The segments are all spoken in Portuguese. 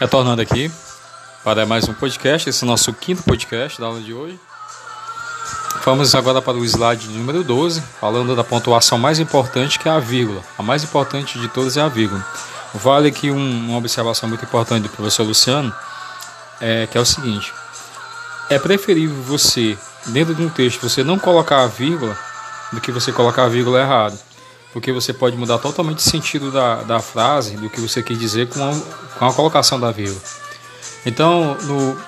Retornando aqui para mais um podcast, esse é o nosso quinto podcast da aula de hoje. Vamos agora para o slide número 12, falando da pontuação mais importante que é a vírgula. A mais importante de todas é a vírgula. Vale aqui um, uma observação muito importante do professor Luciano, é, que é o seguinte: é preferível você, dentro de um texto, você não colocar a vírgula do que você colocar a vírgula errado porque você pode mudar totalmente o sentido da, da frase, do que você quis dizer com a, com a colocação da vírgula. Então, no,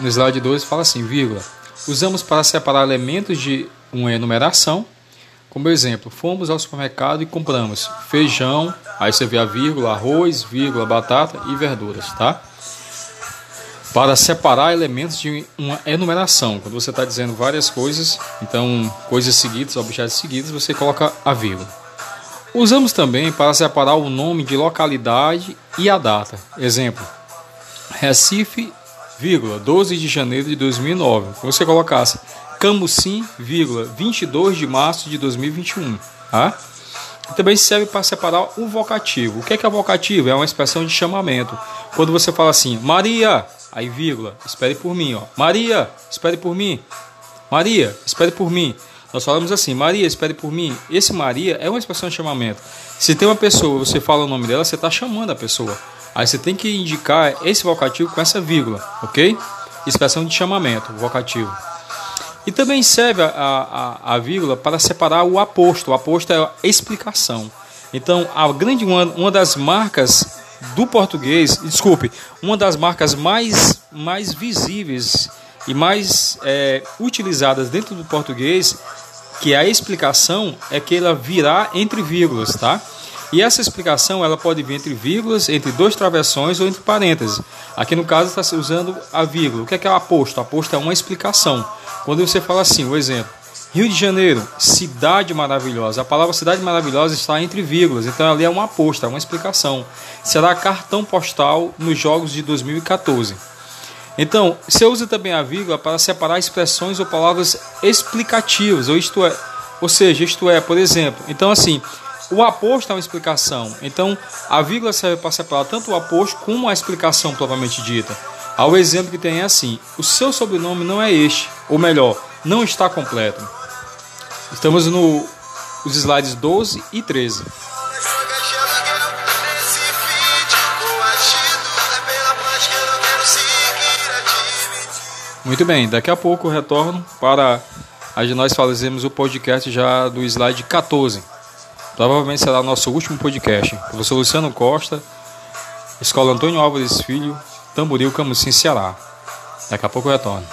no slide 2 fala assim, vírgula, usamos para separar elementos de uma enumeração, como exemplo, fomos ao supermercado e compramos feijão, aí você vê a vírgula, arroz, vírgula, batata e verduras, tá? Para separar elementos de uma enumeração, quando você está dizendo várias coisas, então coisas seguidas, objetos seguidos, você coloca a vírgula. Usamos também para separar o nome de localidade e a data. Exemplo: Recife, vírgula, 12 de janeiro de 2009. Você colocasse Camusim, vírgula, 22 de março de 2021. Tá? Também serve para separar o vocativo. O que é, que é vocativo? É uma expressão de chamamento. Quando você fala assim, Maria, aí vírgula, espere por mim, ó. Maria, espere por mim. Maria, espere por mim. Nós falamos assim, Maria, espere por mim. Esse Maria é uma expressão de chamamento. Se tem uma pessoa, você fala o nome dela, você está chamando a pessoa. Aí você tem que indicar esse vocativo com essa vírgula, ok? Expressão de chamamento, vocativo. E também serve a, a, a vírgula para separar o aposto. O aposto é a explicação. Então, a grande uma, uma das marcas do português, desculpe, uma das marcas mais, mais visíveis e mais é, utilizadas dentro do português, que a explicação é que ela virá entre vírgulas, tá? E essa explicação ela pode vir entre vírgulas, entre dois travessões ou entre parênteses. Aqui no caso está se usando a vírgula. O que é, que é o aposto? Aposto é uma explicação. Quando você fala assim, o exemplo, Rio de Janeiro, cidade maravilhosa. A palavra cidade maravilhosa está entre vírgulas, então ali é uma aposta, é uma explicação. Será cartão postal nos jogos de 2014. Então, você usa também a vírgula para separar expressões ou palavras explicativas, ou isto é, ou seja, isto é, por exemplo. Então, assim, o aposto é uma explicação. Então, a vírgula serve para separar tanto o aposto como a explicação propriamente dita. Há o exemplo que tem é assim: o seu sobrenome não é este, ou melhor, não está completo. Estamos no os slides 12 e 13. Muito bem, daqui a pouco retorno para a nós fazermos o podcast já do slide 14. Provavelmente será nosso último podcast. Professor Luciano Costa, Escola Antônio Álvares Filho, Tamboril, Camusim, Ceará. Daqui a pouco eu retorno.